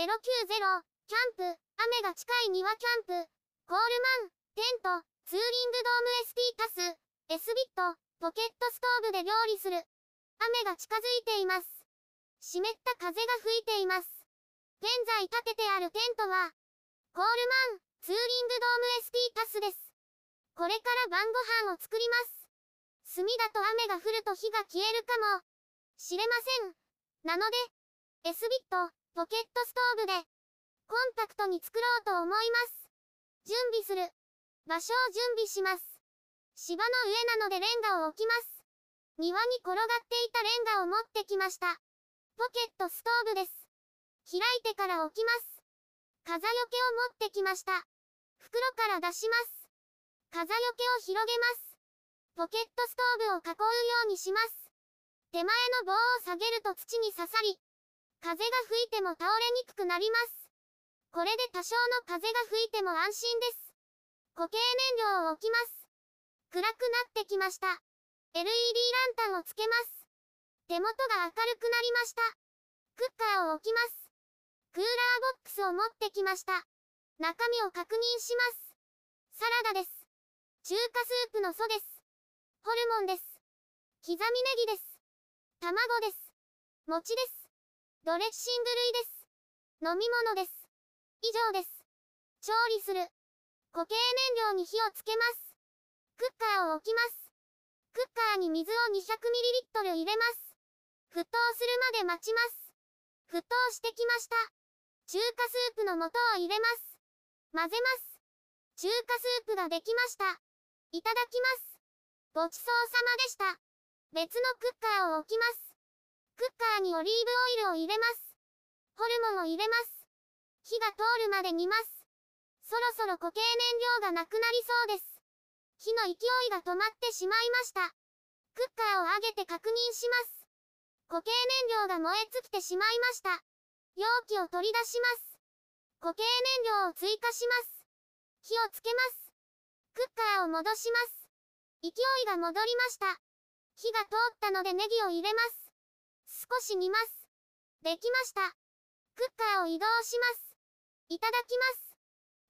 090キャンプ、雨が近い庭キャンプ、コールマン、テント、ツーリングドーム ST タス、S ビット、ポケットストーブで料理する。雨が近づいています。湿った風が吹いています。現在建ててあるテントは、コールマン、ツーリングドーム ST タスです。これから晩ご飯を作ります。炭だと雨が降ると火が消えるかもしれません。なので、S ビット、ポケットストーブで、コンパクトに作ろうと思います。準備する。場所を準備します。芝の上なのでレンガを置きます。庭に転がっていたレンガを持ってきました。ポケットストーブです。開いてから置きます。風よけを持ってきました。袋から出します。風よけを広げます。ポケットストーブを囲うようにします。手前の棒を下げると土に刺さり、風が吹いても倒れにくくなります。これで多少の風が吹いても安心です。固形燃料を置きます。暗くなってきました。LED ランタンをつけます。手元が明るくなりました。クッカーを置きます。クーラーボックスを持ってきました。中身を確認します。サラダです。中華スープの素です。ホルモンです。刻みネギです。卵です。餅です。ドレッシング類です。飲み物です。以上です。調理する。固形燃料に火をつけます。クッカーを置きます。クッカーに水を 200ml 入れます。沸騰するまで待ちます。沸騰してきました。中華スープの素を入れます。混ぜます。中華スープができました。いただきます。ごちそうさまでした。別のクッカーを置きます。クッにオリーブオイルを入れます。ホルモンを入れます。火が通るまで煮ます。そろそろ固形燃料がなくなりそうです。火の勢いが止まってしまいました。クッカーを上げて確認します。固形燃料が燃え尽きてしまいました。容器を取り出します。固形燃料を追加します。火をつけます。クッカーを戻します。勢いが戻りました。火が通ったのでネギを入れます。少し煮ます。できました。クッカーを移動します。いただきます。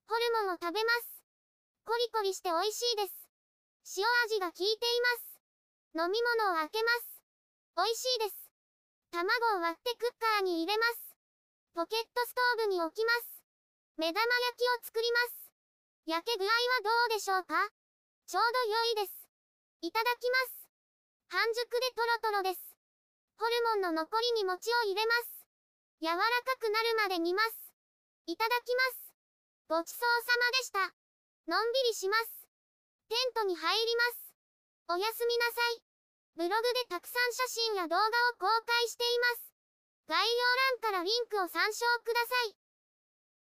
ホルモンを食べます。コリコリして美味しいです。塩味が効いています。飲み物を開けます。美味しいです。卵を割ってクッカーに入れます。ポケットストーブに置きます。目玉焼きを作ります。焼け具合はどうでしょうか？ちょうど良いです。いただきます。半熟でトロトロです。ホルモンの残りに餅を入れます。柔らかくなるまで煮ます。いただきます。ごちそうさまでした。のんびりします。テントに入ります。おやすみなさい。ブログでたくさん写真や動画を公開しています。概要欄からリンクを参照ください。